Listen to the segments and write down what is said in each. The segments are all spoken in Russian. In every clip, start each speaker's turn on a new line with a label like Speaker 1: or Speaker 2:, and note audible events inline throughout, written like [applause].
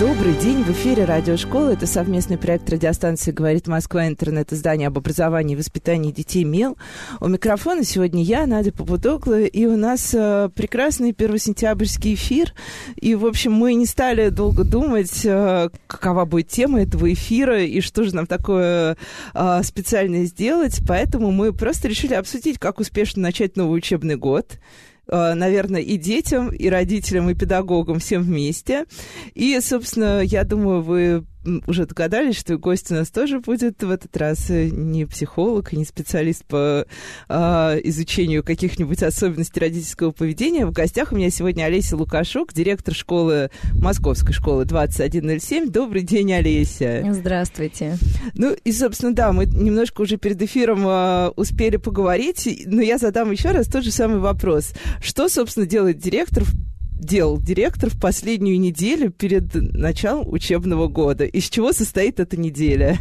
Speaker 1: Добрый день, в эфире радиошкола. Это совместный проект радиостанции «Говорит Москва», интернет-издание об образовании и воспитании детей «МЕЛ». У микрофона сегодня я, Надя Попудогла, и у нас э, прекрасный первосентябрьский эфир. И, в общем, мы не стали долго думать, э, какова будет тема этого эфира и что же нам такое э, специальное сделать. Поэтому мы просто решили обсудить, как успешно начать новый учебный год наверное, и детям, и родителям, и педагогам всем вместе. И, собственно, я думаю, вы уже догадались, что гость у нас тоже будет в этот раз э, не психолог, не специалист по а, изучению каких-нибудь особенностей родительского поведения. В гостях у меня сегодня Олеся Лукашук, директор школы, Московской школы 2107. Добрый день, Олеся.
Speaker 2: Здравствуйте.
Speaker 1: Ну и, собственно, да, мы немножко уже перед эфиром а, успели поговорить, но я задам еще раз тот же самый вопрос. Что, собственно, делает директор делал директор в последнюю неделю перед началом учебного года? Из чего состоит эта неделя?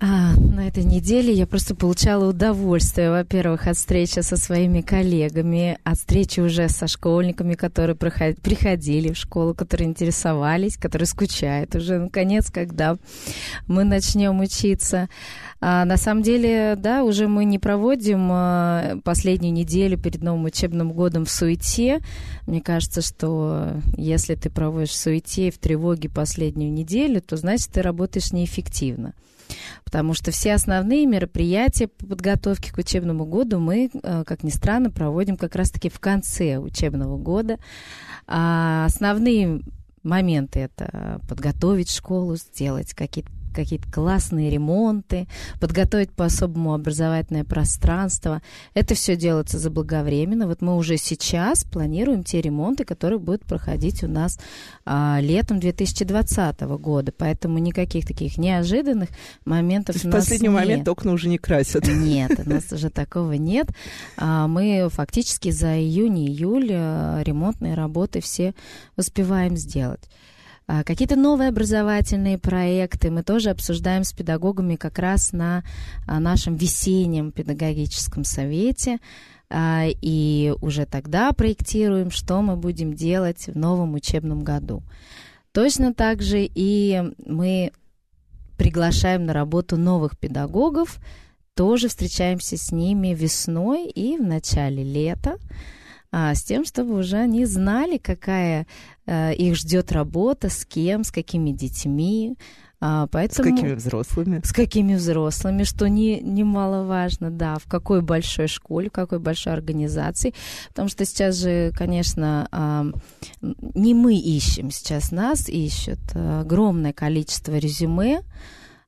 Speaker 2: А, на этой неделе я просто получала удовольствие, во-первых, от встречи со своими коллегами, от встречи уже со школьниками, которые приходили в школу, которые интересовались, которые скучают уже, наконец, когда мы начнем учиться. А на самом деле, да, уже мы не проводим а, последнюю неделю перед новым учебным годом в суете. Мне кажется, что если ты проводишь в суете и в тревоге последнюю неделю, то значит ты работаешь неэффективно потому что все основные мероприятия по подготовке к учебному году мы, э, как ни странно, проводим как раз-таки в конце учебного года. А основные моменты это подготовить школу, сделать какие-то какие-то классные ремонты, подготовить по-особому образовательное пространство. Это все делается заблаговременно. Вот мы уже сейчас планируем те ремонты, которые будут проходить у нас а, летом 2020 года. Поэтому никаких таких неожиданных моментов
Speaker 1: То есть
Speaker 2: у
Speaker 1: в
Speaker 2: нас
Speaker 1: последний
Speaker 2: нет.
Speaker 1: момент окна уже не красят?
Speaker 2: Нет, у нас уже такого нет. А, мы фактически за июнь-июль а, ремонтные работы все успеваем сделать. А, какие-то новые образовательные проекты мы тоже обсуждаем с педагогами как раз на а, нашем весеннем педагогическом совете. А, и уже тогда проектируем, что мы будем делать в новом учебном году. Точно так же и мы приглашаем на работу новых педагогов, тоже встречаемся с ними весной и в начале лета с тем, чтобы уже они знали, какая их ждет работа, с кем, с какими детьми.
Speaker 1: А, поэтому, с какими взрослыми?
Speaker 2: С какими взрослыми, что не, немаловажно, да, в какой большой школе, в какой большой организации. Потому что сейчас же, конечно, а, не мы ищем, сейчас нас ищут огромное количество резюме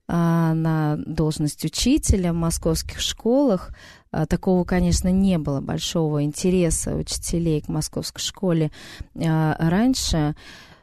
Speaker 2: а, на должность учителя в московских школах. А, такого, конечно, не было большого интереса учителей к московской школе а, раньше.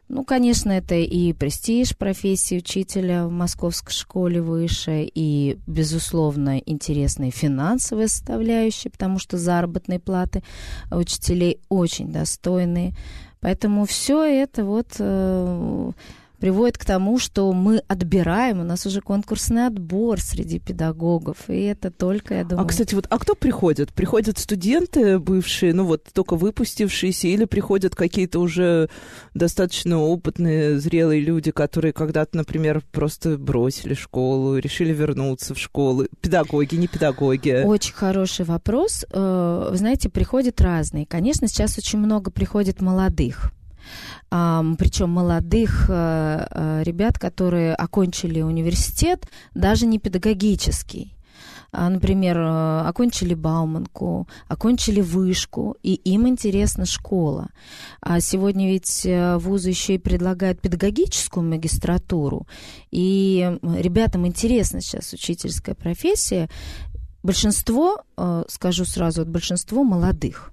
Speaker 2: Ну, конечно, это и престиж профессии учителя в московской школе выше, и, безусловно, интересные финансовые составляющие, потому что заработные платы учителей очень достойные. Поэтому все это вот э, приводит к тому, что мы отбираем, у нас уже конкурсный отбор среди педагогов, и это только, я думаю...
Speaker 1: А, кстати, вот, а кто приходит? Приходят студенты бывшие, ну вот, только выпустившиеся, или приходят какие-то уже достаточно опытные, зрелые люди, которые когда-то, например, просто бросили школу, решили вернуться в школу? Педагоги, не педагоги?
Speaker 2: Очень хороший вопрос. Э, вы знаете, приходят разные. Конечно, сейчас очень много приходит молодых причем молодых э, э, ребят, которые окончили университет, даже не педагогический. А, например, э, окончили Бауманку, окончили вышку, и им интересна школа. А сегодня ведь вузы еще и предлагают педагогическую магистратуру, и ребятам интересна сейчас учительская профессия. Большинство, скажу сразу, большинство молодых.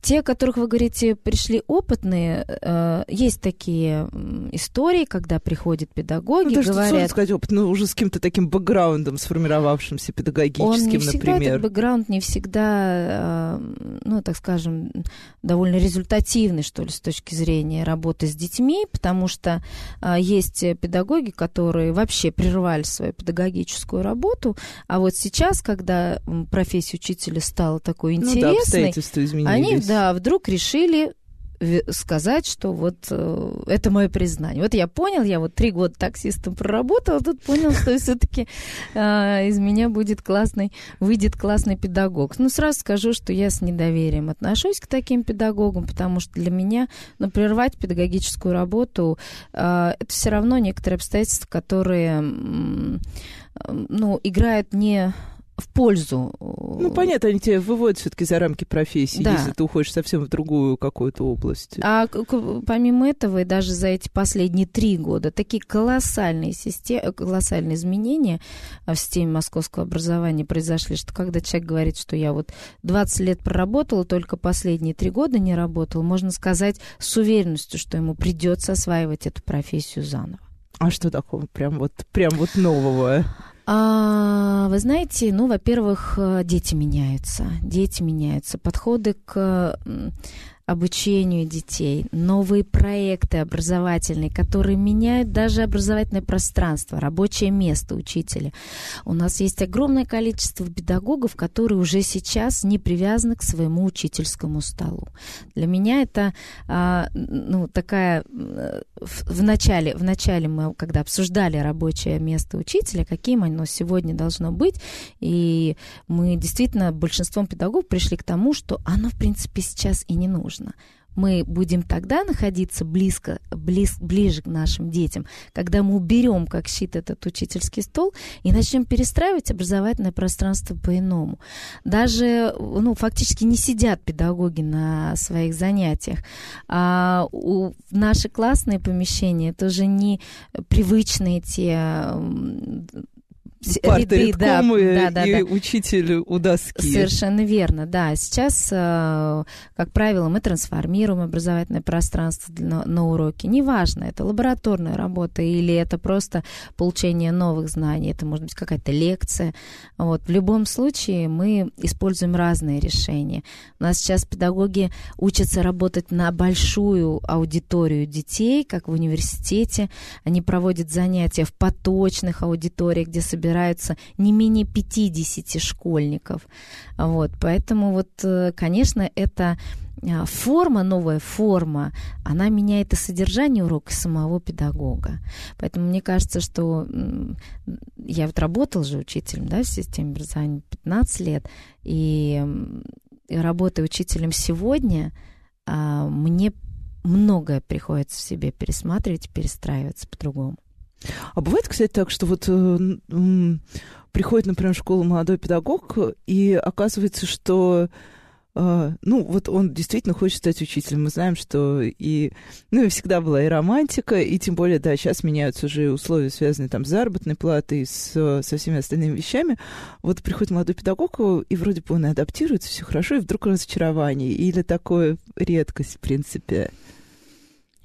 Speaker 2: Те, о которых вы говорите, пришли опытные, э, есть такие истории, когда приходят педагоги,
Speaker 1: ну, даже
Speaker 2: говорят...
Speaker 1: сказать опыт, ну, уже с каким-то таким бэкграундом, сформировавшимся педагогическим,
Speaker 2: он не всегда,
Speaker 1: например.
Speaker 2: Этот бэкграунд не всегда, э, ну, так скажем, довольно результативный, что ли, с точки зрения работы с детьми, потому что э, есть педагоги, которые вообще прервали свою педагогическую работу, а вот сейчас, когда профессия учителя стала такой интересной, ну, да,
Speaker 1: обстоятельства изменились.
Speaker 2: они, да, вдруг решили сказать, что вот э, это мое признание. Вот я понял, я вот три года таксистом проработал, тут понял, что [laughs] все-таки э, из меня будет классный, выйдет классный педагог. Ну, сразу скажу, что я с недоверием отношусь к таким педагогам, потому что для меня, ну, прервать педагогическую работу, э, это все равно некоторые обстоятельства, которые, э, ну, играют не в пользу.
Speaker 1: Ну, понятно, они тебя выводят все-таки за рамки профессии, да. если ты уходишь совсем в другую какую-то область.
Speaker 2: А помимо этого, и даже за эти последние три года, такие колоссальные, системы, колоссальные изменения в системе московского образования произошли, что когда человек говорит, что я вот 20 лет проработал, только последние три года не работал, можно сказать с уверенностью, что ему придется осваивать эту профессию заново.
Speaker 1: А что такого прям вот, прям вот нового?
Speaker 2: А, вы знаете, ну, во-первых, э, дети меняются. Дети меняются. Подходы к обучению детей, новые проекты образовательные, которые меняют даже образовательное пространство, рабочее место учителя. У нас есть огромное количество педагогов, которые уже сейчас не привязаны к своему учительскому столу. Для меня это а, ну, такая... В начале, в начале мы, когда обсуждали рабочее место учителя, каким оно сегодня должно быть, и мы действительно большинством педагогов пришли к тому, что оно, в принципе, сейчас и не нужно важно. Мы будем тогда находиться близко, близ, ближе к нашим детям, когда мы уберем как щит этот учительский стол и начнем перестраивать образовательное пространство по-иному. Даже, ну, фактически не сидят педагоги на своих занятиях. А у, наши классные помещения это уже не привычные те
Speaker 1: парты ряды, да, и, да, да, и да. учитель у доски.
Speaker 2: Совершенно верно, да. Сейчас, э, как правило, мы трансформируем образовательное пространство на, на уроке. Неважно, это лабораторная работа или это просто получение новых знаний, это может быть какая-то лекция. Вот. В любом случае мы используем разные решения. У нас сейчас педагоги учатся работать на большую аудиторию детей, как в университете. Они проводят занятия в поточных аудиториях, где собираются собираются не менее 50 школьников. Вот, поэтому вот, э, конечно, это а, форма, новая форма, она меняет и содержание урока самого педагога. Поэтому мне кажется, что я вот работал же учителем да, в системе образования 15 лет, и, и работая учителем сегодня, а, мне многое приходится в себе пересматривать перестраиваться по-другому.
Speaker 1: А бывает, кстати, так, что вот э, э, приходит, например, в школу молодой педагог, и оказывается, что Uh, ну, вот он действительно хочет стать учителем. Мы знаем, что и, ну, и всегда была и романтика, и тем более, да, сейчас меняются уже условия, связанные там с заработной платой, с, со всеми остальными вещами. Вот приходит молодой педагог, и вроде бы он адаптируется, все хорошо, и вдруг разочарование. Или такое редкость, в принципе.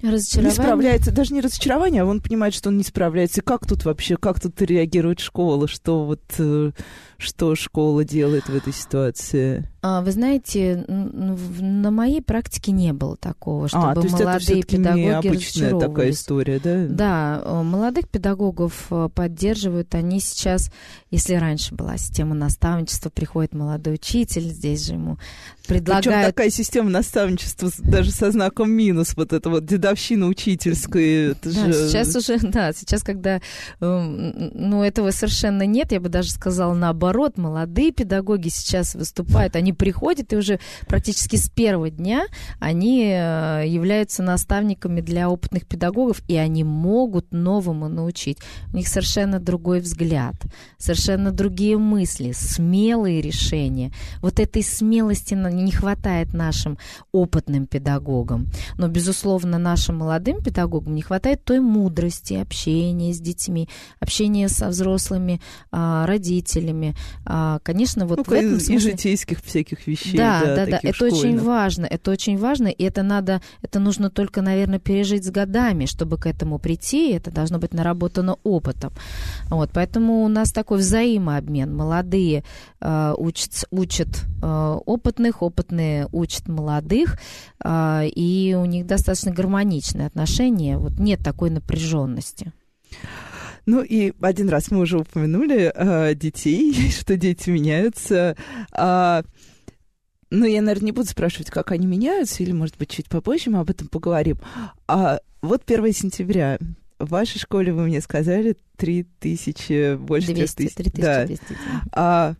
Speaker 2: Разочарование?
Speaker 1: Не справляется, даже не разочарование, а он понимает, что он не справляется. И как тут вообще, как тут реагирует школа, что вот, э, что школа делает в этой ситуации?
Speaker 2: А, вы знаете, на моей практике не было такого, чтобы
Speaker 1: а, то есть
Speaker 2: молодые
Speaker 1: это
Speaker 2: педагоги
Speaker 1: необычная такая история, да?
Speaker 2: Да, э, молодых педагогов э, поддерживают. Они сейчас, если раньше была система наставничества, приходит молодой учитель, здесь же ему предлагают... Причем
Speaker 1: такая система наставничества даже со знаком минус, вот это вот дедовщина учительская. Это
Speaker 2: да,
Speaker 1: же...
Speaker 2: сейчас уже, [laughs] да, сейчас, когда, эм, ну, этого совершенно нет, я бы даже сказала наоборот, молодые педагоги сейчас выступают, они приходят, и уже практически с первого дня они э, являются наставниками для опытных педагогов, и они могут новому научить. У них совершенно другой взгляд, совершенно другие мысли, смелые решения. Вот этой смелости не хватает нашим опытным педагогам. Но, безусловно, нашим молодым педагогам не хватает той мудрости общения с детьми, общения со взрослыми а, родителями. А, конечно, вот
Speaker 1: ну,
Speaker 2: в этом
Speaker 1: смысле... И житейских всяких всяких вещей.
Speaker 2: Да, да, да, да. это
Speaker 1: школьных.
Speaker 2: очень важно, это очень важно, и это надо, это нужно только, наверное, пережить с годами, чтобы к этому прийти, это должно быть наработано опытом. Вот, поэтому у нас такой взаимообмен. Молодые э, учат, учат э, опытных, опытные учат молодых, э, и у них достаточно гармоничные отношения, вот нет такой напряженности.
Speaker 1: Ну и один раз мы уже упомянули э, детей, [laughs] что дети меняются. А, ну, я, наверное, не буду спрашивать, как они меняются, или, может быть, чуть попозже мы об этом поговорим. А вот 1 сентября. В вашей школе вы мне сказали 3000, больше
Speaker 2: 200,
Speaker 1: 3000.
Speaker 2: 3200.
Speaker 1: Да. А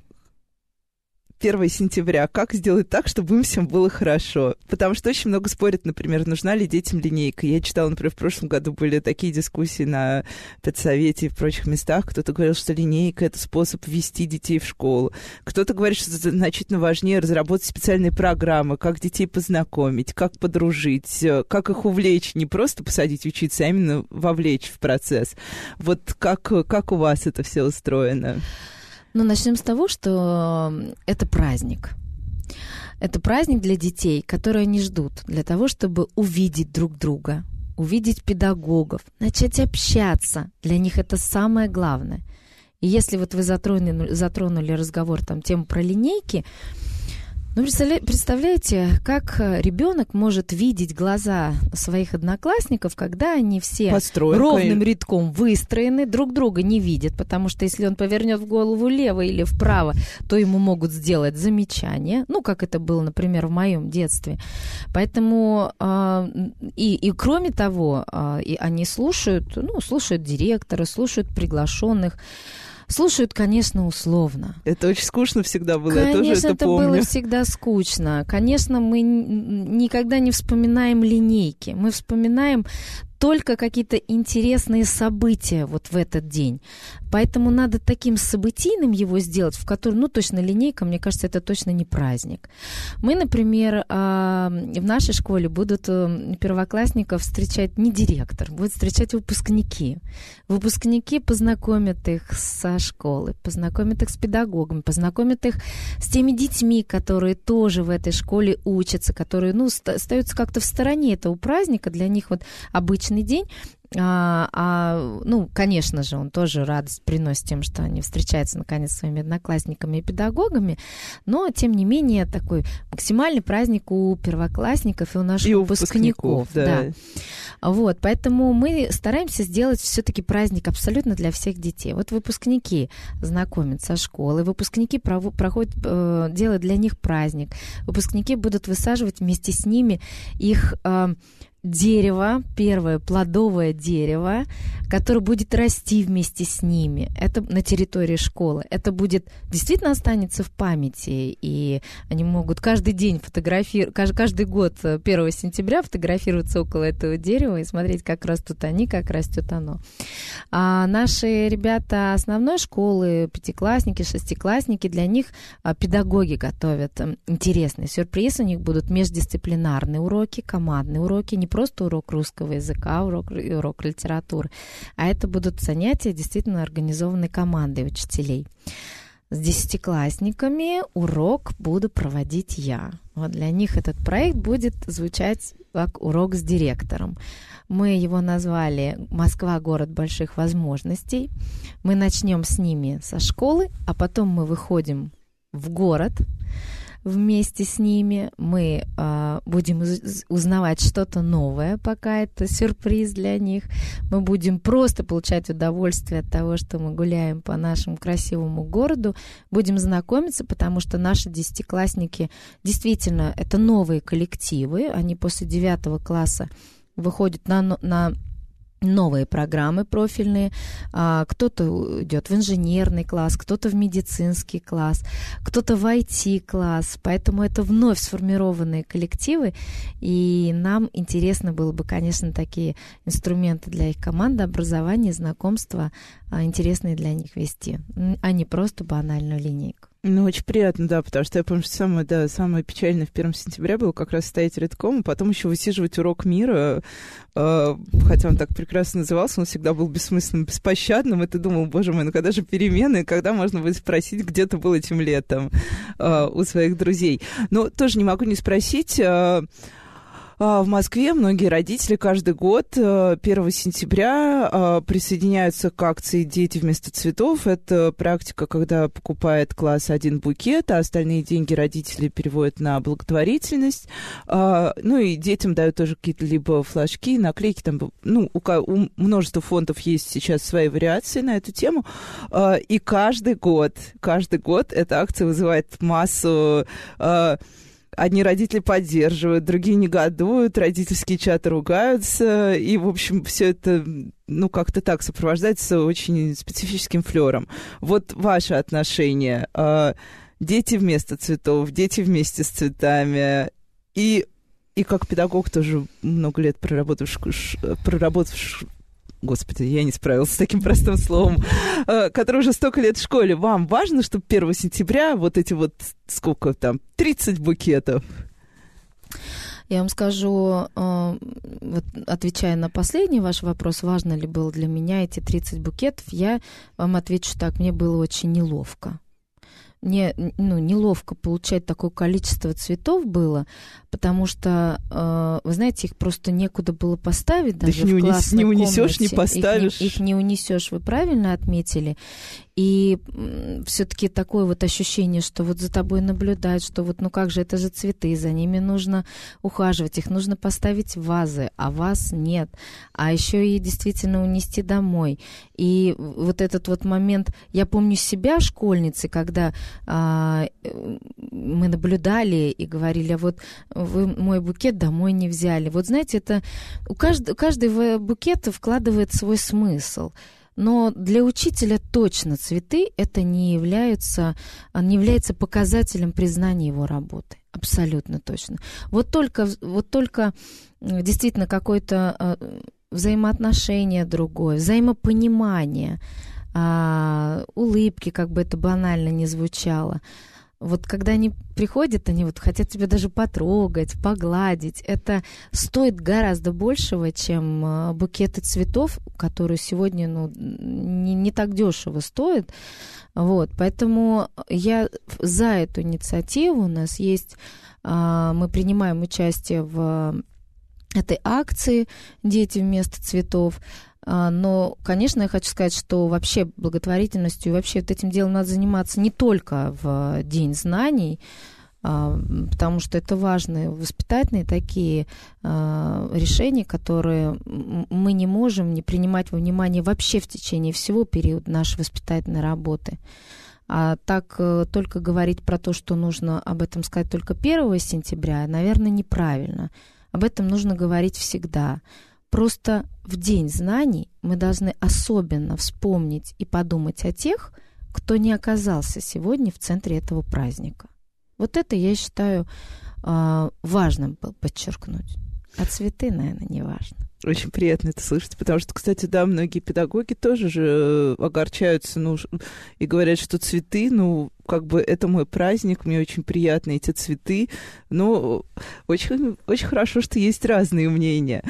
Speaker 1: 1 сентября, как сделать так, чтобы им всем было хорошо? Потому что очень много спорят, например, нужна ли детям линейка. Я читала, например, в прошлом году были такие дискуссии на педсовете и в прочих местах. Кто-то говорил, что линейка — это способ ввести детей в школу. Кто-то говорит, что значительно важнее разработать специальные программы, как детей познакомить, как подружить, э, как их увлечь, не просто посадить учиться, а именно вовлечь в процесс. Вот как, как у вас это все устроено?
Speaker 2: Ну, начнем с того, что это праздник. Это праздник для детей, которые они ждут, для того, чтобы увидеть друг друга, увидеть педагогов, начать общаться. Для них это самое главное. И если вот вы затронули, затронули разговор, там, тему про линейки, ну, представляете, как э, ребенок может видеть глаза своих одноклассников, когда они все
Speaker 1: Постройкой.
Speaker 2: ровным рядком выстроены, друг друга не видят, потому что если он повернет в голову лево или вправо, то ему могут сделать замечание, ну, как это было, например, в моем детстве. Поэтому э, и, и кроме того, э, и они слушают, ну, слушают директора, слушают приглашенных. Слушают, конечно, условно.
Speaker 1: Это очень скучно всегда было,
Speaker 2: конечно,
Speaker 1: я тоже это,
Speaker 2: это
Speaker 1: помню.
Speaker 2: было всегда скучно. Конечно, мы никогда не вспоминаем линейки. Мы вспоминаем только какие-то интересные события вот в этот день. Поэтому надо таким событийным его сделать, в котором, ну, точно линейка, мне кажется, это точно не праздник. Мы, например, а, в нашей школе будут э, первоклассников встречать не директор, будут встречать выпускники. Выпускники познакомят их со школы, познакомят их с педагогами, познакомят их с теми детьми, которые тоже в этой школе учатся, которые, ну, остаются как-то в стороне этого праздника. Для них вот обычный день, а, а, ну, конечно же, он тоже радость приносит тем, что они встречаются наконец с своими одноклассниками и педагогами, но, тем не менее, такой максимальный праздник у первоклассников и у наших
Speaker 1: и у
Speaker 2: выпускников.
Speaker 1: да.
Speaker 2: да. Вот, поэтому мы стараемся сделать все-таки праздник абсолютно для всех детей. Вот выпускники знакомятся со школы, выпускники проходят, э, делают для них праздник, выпускники будут высаживать вместе с ними их э, дерево, первое плодовое дерево, которое будет расти вместе с ними. Это на территории школы. Это будет действительно останется в памяти, и они могут каждый день фотографировать, каждый год 1 э, сентября фотографироваться около этого дерева и смотреть, как растут они, как растет оно. А наши ребята основной школы, пятиклассники, шестиклассники, для них а, педагоги готовят интересный сюрприз. У них будут междисциплинарные уроки, командные уроки, не просто урок русского языка, урок, урок литературы, а это будут занятия действительно организованной командой учителей. С десятиклассниками урок буду проводить я. Вот для них этот проект будет звучать как урок с директором. Мы его назвали «Москва – город больших возможностей». Мы начнем с ними со школы, а потом мы выходим в город, вместе с ними. Мы э, будем узнавать что-то новое, пока это сюрприз для них. Мы будем просто получать удовольствие от того, что мы гуляем по нашему красивому городу. Будем знакомиться, потому что наши десятиклассники действительно это новые коллективы. Они после девятого класса выходят на, на новые программы профильные. А, кто-то идет в инженерный класс, кто-то в медицинский класс, кто-то в IT-класс. Поэтому это вновь сформированные коллективы. И нам интересно было бы, конечно, такие инструменты для их команды, образования, знакомства, а, интересные для них вести, а не просто банальную линейку.
Speaker 1: Ну, очень приятно, да, потому что я помню, что самое, да, самое печальное в первом сентября было как раз стоять редком, а потом еще высиживать урок мира, э, хотя он так прекрасно назывался, он всегда был бессмысленным, беспощадным, и ты думал, боже мой, ну когда же перемены, когда можно будет спросить, где ты был этим летом э, у своих друзей. Но тоже не могу не спросить... Э, в Москве многие родители каждый год 1 э, сентября а, присоединяются к акции «Дети вместо цветов». Это практика, когда покупает класс один букет, а остальные деньги родители переводят на благотворительность. А, ну и детям дают тоже какие-то либо флажки, наклейки. Там, ну, у множества фондов есть сейчас свои вариации на эту тему. И каждый год, каждый год эта акция вызывает массу Одни родители поддерживают, другие негодуют, родительские чаты ругаются, и, в общем, все это, ну, как-то так сопровождается очень специфическим флером. Вот ваше отношение. А, дети вместо цветов, дети вместе с цветами. И, и как педагог тоже много лет проработав, проработав господи, я не справилась с таким простым словом, э, который уже столько лет в школе. Вам важно, чтобы 1 сентября вот эти вот, сколько там, 30 букетов?
Speaker 2: Я вам скажу, э, вот отвечая на последний ваш вопрос, важно ли было для меня эти 30 букетов, я вам отвечу так, мне было очень неловко мне ну, неловко получать такое количество цветов было, потому что, э, вы знаете, их просто некуда было поставить даже
Speaker 1: Ты в
Speaker 2: не, унес,
Speaker 1: не унесешь, не поставишь.
Speaker 2: Их не, их не унесешь, вы правильно отметили. И все-таки такое вот ощущение, что вот за тобой наблюдают, что вот ну как же, это же цветы, за ними нужно ухаживать, их нужно поставить в вазы, а вас нет. А еще и действительно унести домой. И вот этот вот момент, я помню себя школьницей, когда а, мы наблюдали и говорили, а вот вы мой букет домой не взяли. Вот знаете, это у каждого, каждый букет вкладывает свой смысл. Но для учителя точно цветы это не являются, не является показателем признания его работы. Абсолютно точно. Вот только, вот только действительно какое-то а, взаимоотношение другое, взаимопонимание, а, улыбки, как бы это банально не звучало – вот когда они приходят, они вот хотят тебя даже потрогать, погладить. Это стоит гораздо большего, чем а, букеты цветов, которые сегодня ну, не, не так дешево стоят. Вот, поэтому я за эту инициативу. У нас есть, а, мы принимаем участие в этой акции «Дети вместо цветов». А, но, конечно, я хочу сказать, что вообще благотворительностью вообще вот этим делом надо заниматься не только в День знаний, а, потому что это важные воспитательные такие а, решения, которые мы не можем не принимать во внимание вообще в течение всего периода нашей воспитательной работы. А так э, только говорить про то, что нужно об этом сказать только 1 сентября, наверное, неправильно. Об этом нужно говорить всегда. Просто в День знаний мы должны особенно вспомнить и подумать о тех, кто не оказался сегодня в центре этого праздника. Вот это я считаю а, важным подчеркнуть. А цветы, наверное, не важно.
Speaker 1: Очень приятно это слышать, потому что, кстати, да, многие педагоги тоже же э, огорчаются, ну, и говорят, что цветы, ну, как бы это мой праздник, мне очень приятны эти цветы, но очень, очень хорошо, что есть разные мнения.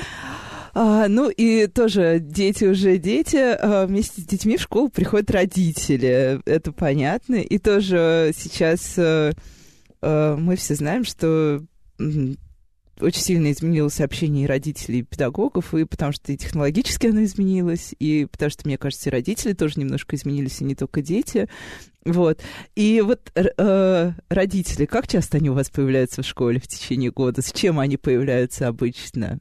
Speaker 1: А, ну и тоже дети уже дети, а, вместе с детьми в школу приходят родители, это понятно. И тоже сейчас а, а, мы все знаем, что очень сильно изменилось общение родителей, и педагогов, и потому что и технологически оно изменилось, и потому что, мне кажется, и родители тоже немножко изменились, и не только дети. Вот. И вот э, родители, как часто они у вас появляются в школе в течение года? С чем они появляются обычно?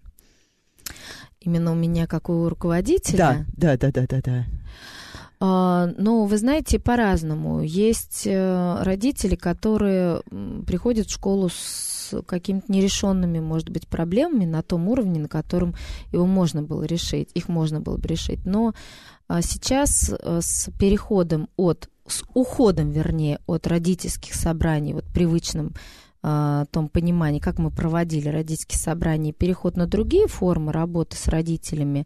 Speaker 2: Именно у меня как у руководителя?
Speaker 1: Да, да, да, да, да, да.
Speaker 2: А, ну, вы знаете, по-разному. Есть э, родители, которые приходят в школу с какими-то нерешенными, может быть, проблемами на том уровне, на котором его можно было решить, их можно было бы решить. Но а, сейчас э, с переходом от, с уходом, вернее, от родительских собраний, вот привычным а, том понимании, как мы проводили родительские собрания, переход на другие формы работы с родителями,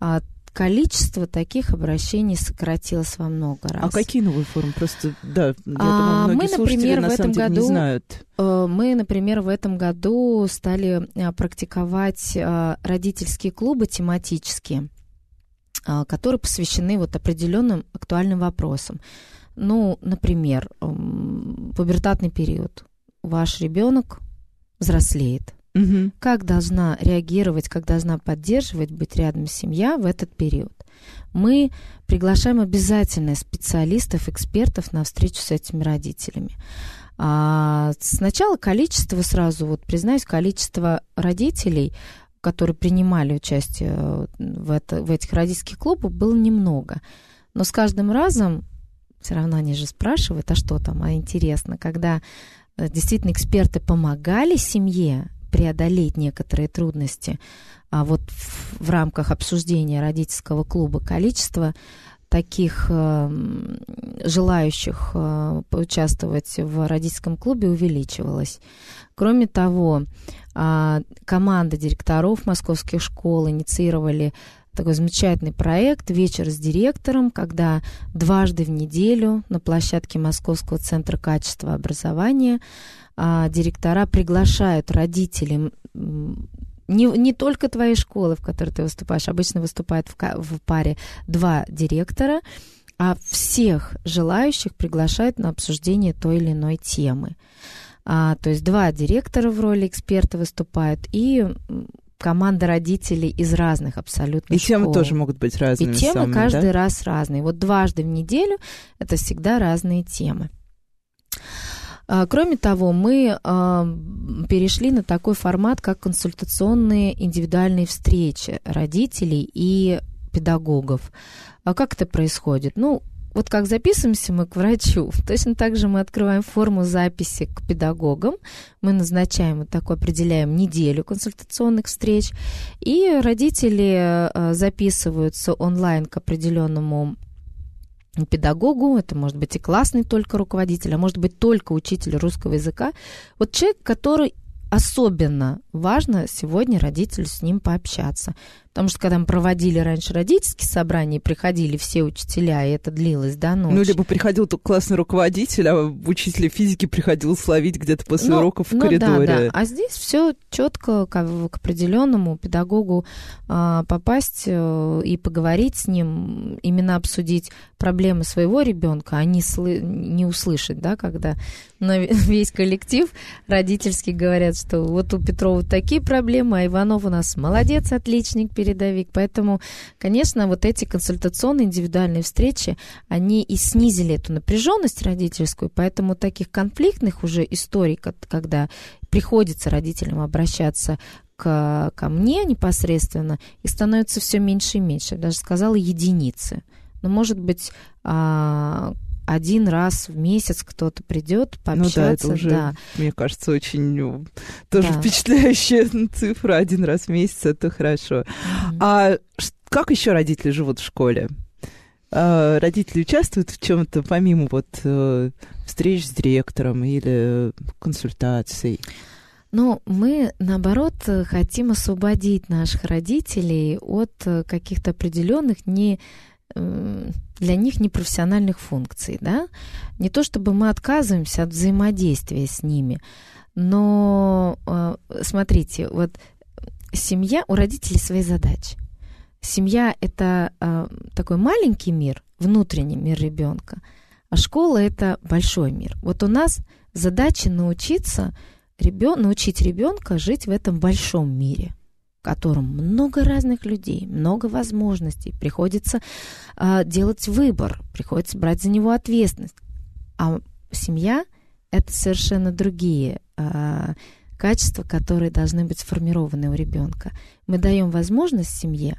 Speaker 2: а, количество таких обращений сократилось во много раз.
Speaker 1: А какие новые формы? Просто, да, я а, думаю, мы, например, в этом году, не знают.
Speaker 2: Э, мы, например, в этом году стали э, практиковать э, родительские клубы тематические, которые посвящены вот определенным актуальным вопросам. Ну, например, пубертатный период. Ваш ребенок взрослеет. Угу. Как должна реагировать, как должна поддерживать, быть рядом семья в этот период? Мы приглашаем обязательно специалистов, экспертов на встречу с этими родителями. А сначала количество, сразу вот признаюсь, количество родителей, которые принимали участие в, это, в этих родительских клубах, было немного. Но с каждым разом все равно они же спрашивают, а что там, а интересно, когда э, действительно эксперты помогали семье преодолеть некоторые трудности, а вот в, в рамках обсуждения родительского клуба количество таких э, желающих э, поучаствовать в родительском клубе увеличивалось. Кроме того, э, команда директоров московских школ инициировали такой замечательный проект «Вечер с директором», когда дважды в неделю на площадке Московского центра качества образования а, директора приглашают родителей не, не только твоей школы, в которой ты выступаешь, обычно выступает в, в паре два директора, а всех желающих приглашают на обсуждение той или иной темы. А, то есть два директора в роли эксперта выступают и команда родителей из разных абсолютно
Speaker 1: И
Speaker 2: школ.
Speaker 1: темы тоже могут быть разными.
Speaker 2: И темы
Speaker 1: самыми,
Speaker 2: каждый
Speaker 1: да?
Speaker 2: раз разные. Вот дважды в неделю это всегда разные темы. А, кроме того, мы а, перешли на такой формат, как консультационные индивидуальные встречи родителей и педагогов. А как это происходит? Ну, вот как записываемся мы к врачу, точно так же мы открываем форму записи к педагогам, мы назначаем вот такой, определяем неделю консультационных встреч, и родители э, записываются онлайн к определенному педагогу, это может быть и классный только руководитель, а может быть только учитель русского языка. Вот человек, который особенно важно сегодня родителю с ним пообщаться. Потому что когда мы проводили раньше родительские собрания, приходили все учителя, и это длилось до ночи.
Speaker 1: Ну, либо приходил только классный руководитель, а учитель физики приходил словить где-то после ну, уроков в
Speaker 2: ну,
Speaker 1: коридоре.
Speaker 2: Да, да. А здесь все четко к, к определенному педагогу а, попасть а, и поговорить с ним, именно обсудить проблемы своего ребенка, а не, сли, не услышать, да, когда на [laughs] весь коллектив родительский говорят, что вот у Петрова такие проблемы, а Иванов у нас молодец, отличник, передовик. Поэтому, конечно, вот эти консультационные индивидуальные встречи, они и снизили эту напряженность родительскую, поэтому таких конфликтных уже историй, когда приходится родителям обращаться к, ко мне непосредственно, и становится все меньше и меньше. Я даже сказала единицы. Но, может быть, а, один раз в месяц кто-то придет пообщаться. Ну да,
Speaker 1: это уже, да. мне кажется, очень ну, тоже да. впечатляющая [laughs] цифра. Один раз в месяц это хорошо. Mm-hmm. А как еще родители живут в школе? А, родители участвуют в чем-то помимо вот э, встреч с директором или консультаций?
Speaker 2: Ну, мы, наоборот, хотим освободить наших родителей от э, каких-то определенных не для них непрофессиональных функций, да. Не то чтобы мы отказываемся от взаимодействия с ними, но э, смотрите, вот семья, у родителей свои задачи. Семья это э, такой маленький мир, внутренний мир ребенка, а школа это большой мир. Вот у нас задача научиться ребен, научить ребенка жить в этом большом мире котором много разных людей, много возможностей, приходится э, делать выбор, приходится брать за него ответственность. А семья это совершенно другие э, качества, которые должны быть сформированы у ребенка. Мы даем возможность семье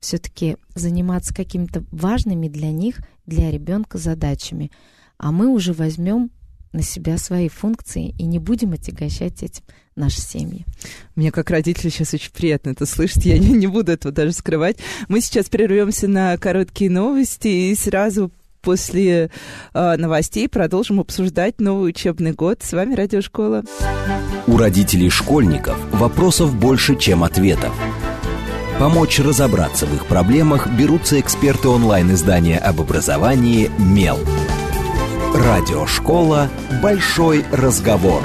Speaker 2: все-таки заниматься какими-то важными для них, для ребенка задачами, а мы уже возьмем на себя свои функции и не будем отягощать этим наши семьи.
Speaker 1: Мне как родители сейчас очень приятно это слышать, я не, не буду этого даже скрывать. Мы сейчас прервемся на короткие новости и сразу после э, новостей продолжим обсуждать новый учебный год. С вами Радиошкола.
Speaker 3: У родителей школьников вопросов больше, чем ответов. Помочь разобраться в их проблемах берутся эксперты онлайн-издания об образовании «Мел». Радиошкола «Большой разговор».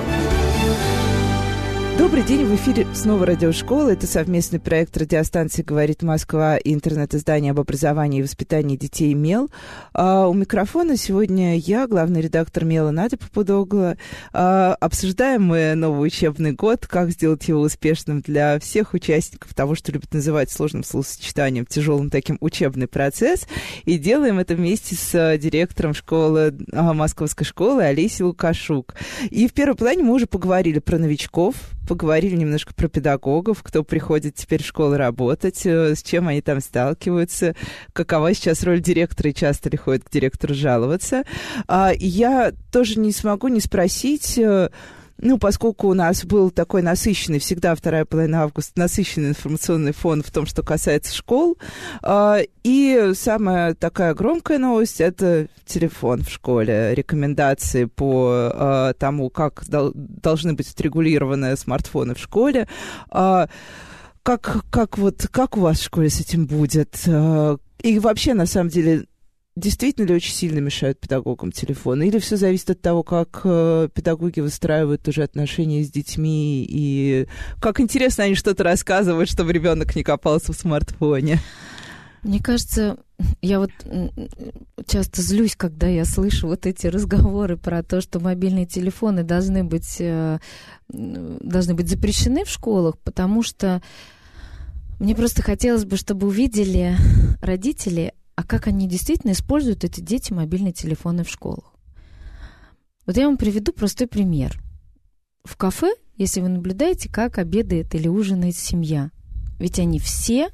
Speaker 1: Добрый день, в эфире снова радиошкола. Это совместный проект радиостанции «Говорит Москва» и интернет-издание об образовании и воспитании детей «Мел». А, у микрофона сегодня я, главный редактор «Мела» Надя Попудогла. А, обсуждаем мы новый учебный год, как сделать его успешным для всех участников того, что любят называть сложным словосочетанием, тяжелым таким учебный процесс. И делаем это вместе с а, директором школы, а, Московской школы Олесей Лукашук. И в первом плане мы уже поговорили про новичков, поговорили немножко про педагогов, кто приходит теперь в школу работать, э, с чем они там сталкиваются, какова сейчас роль директора и часто ли ходят к директору жаловаться. А, я тоже не смогу не спросить э, ну, поскольку у нас был такой насыщенный, всегда вторая половина августа, насыщенный информационный фон в том, что касается школ. Э, и самая такая громкая новость – это телефон в школе, рекомендации по э, тому, как дол- должны быть отрегулированы смартфоны в школе. Э, как, как, вот, как у вас в школе с этим будет? И вообще, на самом деле, действительно ли очень сильно мешают педагогам телефоны? Или все зависит от того, как э, педагоги выстраивают уже отношения с детьми и как интересно они что-то рассказывают, чтобы ребенок не копался в смартфоне?
Speaker 2: Мне кажется, я вот часто злюсь, когда я слышу вот эти разговоры про то, что мобильные телефоны должны быть, э, должны быть запрещены в школах, потому что мне просто хотелось бы, чтобы увидели родители а как они действительно используют эти дети мобильные телефоны в школах. Вот я вам приведу простой пример. В кафе, если вы наблюдаете, как обедает или ужинает семья, ведь они все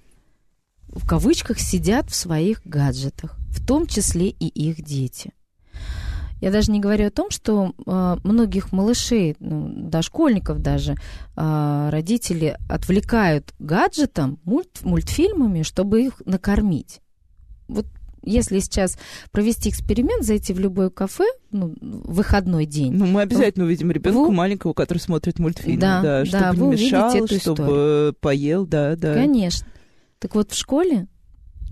Speaker 2: в кавычках сидят в своих гаджетах, в том числе и их дети. Я даже не говорю о том, что э, многих малышей, ну, дошкольников даже, э, родители отвлекают гаджетом, мульт, мультфильмами, чтобы их накормить вот если сейчас провести эксперимент, зайти в любое кафе, ну, выходной день.
Speaker 1: Ну, мы обязательно увидим ребенка вы... маленького, который смотрит мультфильм, да, да, чтобы да, не мешал, чтобы историю. поел, да, да.
Speaker 2: Конечно. Так вот, в школе,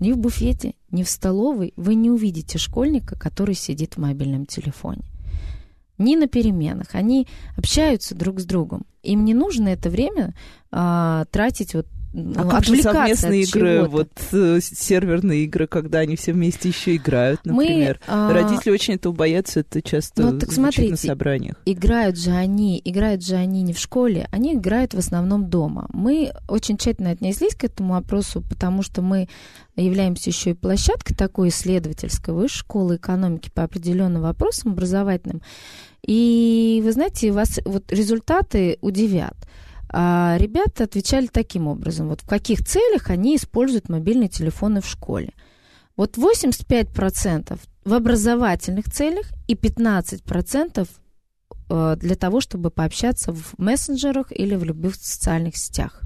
Speaker 2: ни в буфете, ни в столовой вы не увидите школьника, который сидит в мобильном телефоне. Ни на переменах. Они общаются друг с другом. Им не нужно это время а, тратить вот
Speaker 1: а как же совместные игры, вот э, серверные игры, когда они все вместе еще играют, например. Мы, а... Родители очень этого боятся, это часто ну, так смотрите, на собраниях.
Speaker 2: Играют же они, играют же они не в школе, они играют в основном дома. Мы очень тщательно отнеслись к этому вопросу, потому что мы являемся еще и площадкой такой исследовательской высшей школы экономики по определенным вопросам образовательным. И вы знаете, вас вот результаты удивят. А ребята отвечали таким образом. Вот в каких целях они используют мобильные телефоны в школе. Вот 85% в образовательных целях и 15% э, для того, чтобы пообщаться в мессенджерах или в любых социальных сетях.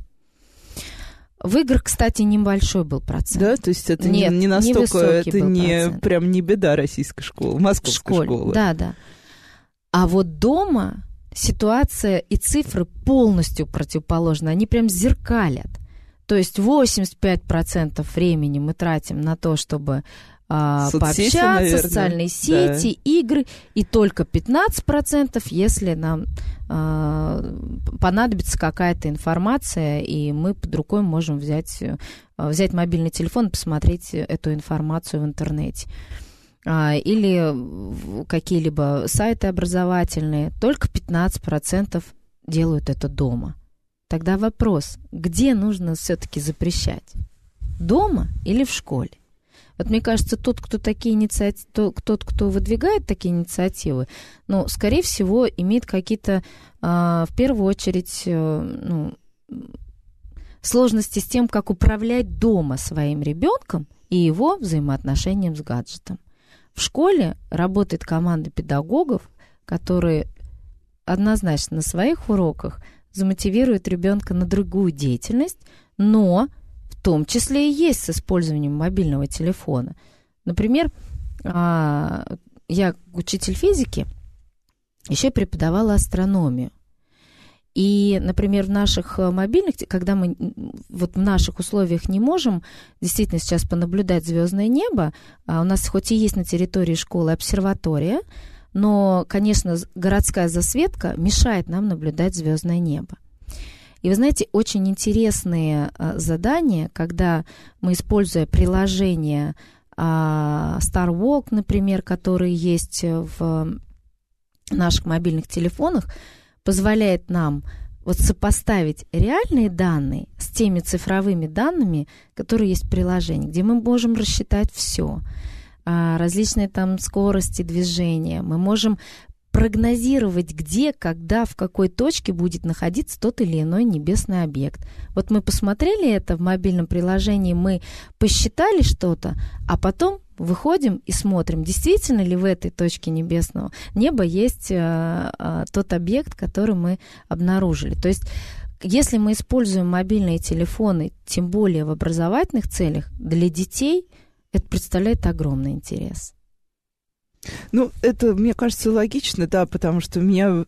Speaker 2: В играх, кстати, небольшой был процент.
Speaker 1: Да, то есть это Нет, не, не настолько, это не процент. прям не беда российской школы, московской Школе, школы.
Speaker 2: Да, да. А вот дома ситуация и цифры полностью противоположны. Они прям зеркалят. То есть 85% времени мы тратим на то, чтобы а, пообщаться, наверное. социальные сети, да. игры, и только 15%, если нам а, понадобится какая-то информация, и мы под рукой можем взять, а, взять мобильный телефон и посмотреть эту информацию в интернете. А, или какие-либо сайты образовательные, только 15% делают это дома. Тогда вопрос, где нужно все-таки запрещать? Дома или в школе? Вот мне кажется, тот, кто такие инициативы, тот, кто выдвигает такие инициативы, ну, скорее всего, имеет какие-то, э, в первую очередь, э, ну, сложности с тем, как управлять дома своим ребенком и его взаимоотношением с гаджетом. В школе работает команда педагогов, которые однозначно на своих уроках замотивируют ребенка на другую деятельность, но в том числе и есть с использованием мобильного телефона. Например, а, я учитель физики, еще преподавала астрономию. И, например, в наших э, мобильных, когда мы вот в наших условиях не можем действительно сейчас понаблюдать звездное небо, а у нас хоть и есть на территории школы обсерватория, но, конечно, городская засветка мешает нам наблюдать звездное небо. И вы знаете, очень интересные э, задания, когда мы, используя приложение а, Star Walk, например, которые есть в наших мобильных телефонах, позволяет нам вот сопоставить реальные данные с теми цифровыми данными, которые есть в приложении, где мы можем рассчитать все, а, различные там скорости движения, мы можем прогнозировать, где, когда, в какой точке будет находиться тот или иной небесный объект. Вот мы посмотрели это в мобильном приложении, мы посчитали что-то, а потом выходим и смотрим, действительно ли в этой точке небесного неба есть э, э, тот объект, который мы обнаружили. То есть если мы используем мобильные телефоны, тем более в образовательных целях, для детей это представляет огромный интерес.
Speaker 1: Ну, это, мне кажется, логично, да, потому что меня,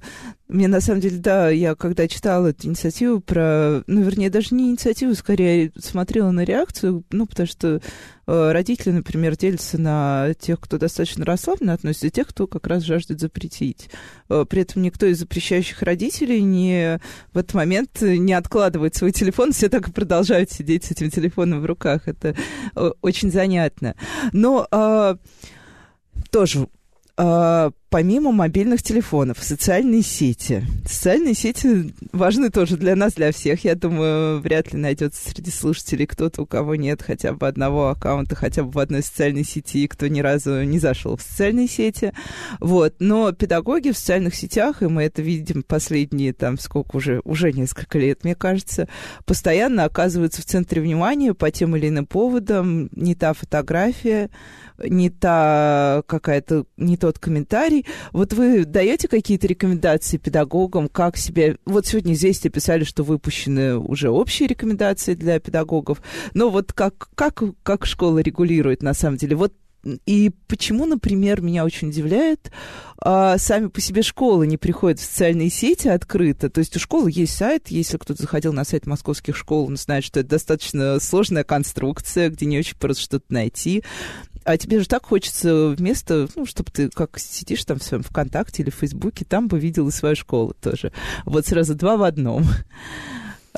Speaker 1: мне на самом деле, да, я когда читала эту инициативу про, ну, вернее, даже не инициативу, скорее смотрела на реакцию, ну, потому что э, родители, например, делятся на тех, кто достаточно расслабленно относится, и тех, кто как раз жаждет запретить. Э, при этом никто из запрещающих родителей не, в этот момент не откладывает свой телефон, все так и продолжают сидеть с этим телефоном в руках. Это э, очень занятно. Но... Э, тоже а, помимо мобильных телефонов, социальные сети. Социальные сети важны тоже для нас, для всех. Я думаю, вряд ли найдется среди слушателей кто-то, у кого нет хотя бы одного аккаунта, хотя бы в одной социальной сети, кто ни разу не зашел в социальные сети. Вот. Но педагоги в социальных сетях, и мы это видим последние, там, сколько уже, уже несколько лет, мне кажется, постоянно оказываются в центре внимания по тем или иным поводам. Не та фотография, не та какая-то, не тот комментарий. Вот вы даете какие-то рекомендации педагогам, как себя... Вот сегодня здесь писали, что выпущены уже общие рекомендации для педагогов. Но вот как, как, как школа регулирует на самом деле? Вот и почему, например, меня очень удивляет, а, сами по себе школы не приходят в социальные сети открыто. То есть у школы есть сайт, если кто-то заходил на сайт московских школ, он знает, что это достаточно сложная конструкция, где не очень просто что-то найти. А тебе же так хочется вместо, ну, чтобы ты как сидишь там в своем ВКонтакте или в Фейсбуке, там бы видел и свою школу тоже. Вот сразу два в одном.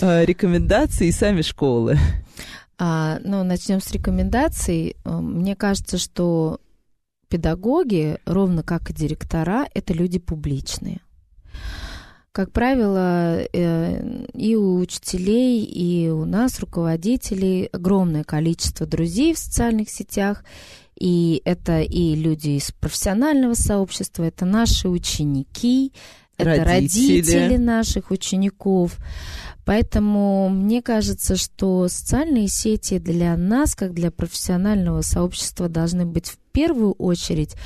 Speaker 1: А, рекомендации и сами школы.
Speaker 2: А, ну, начнем с рекомендаций. Э, мне кажется, что педагоги, ровно как и директора, это люди публичные. Как правило, э, и у учителей, и у нас, руководителей, огромное количество друзей в социальных сетях. И это и люди из профессионального сообщества, это наши ученики, это родители, родители наших учеников. Поэтому мне кажется, что социальные сети для нас, как для профессионального сообщества, должны быть в первую очередь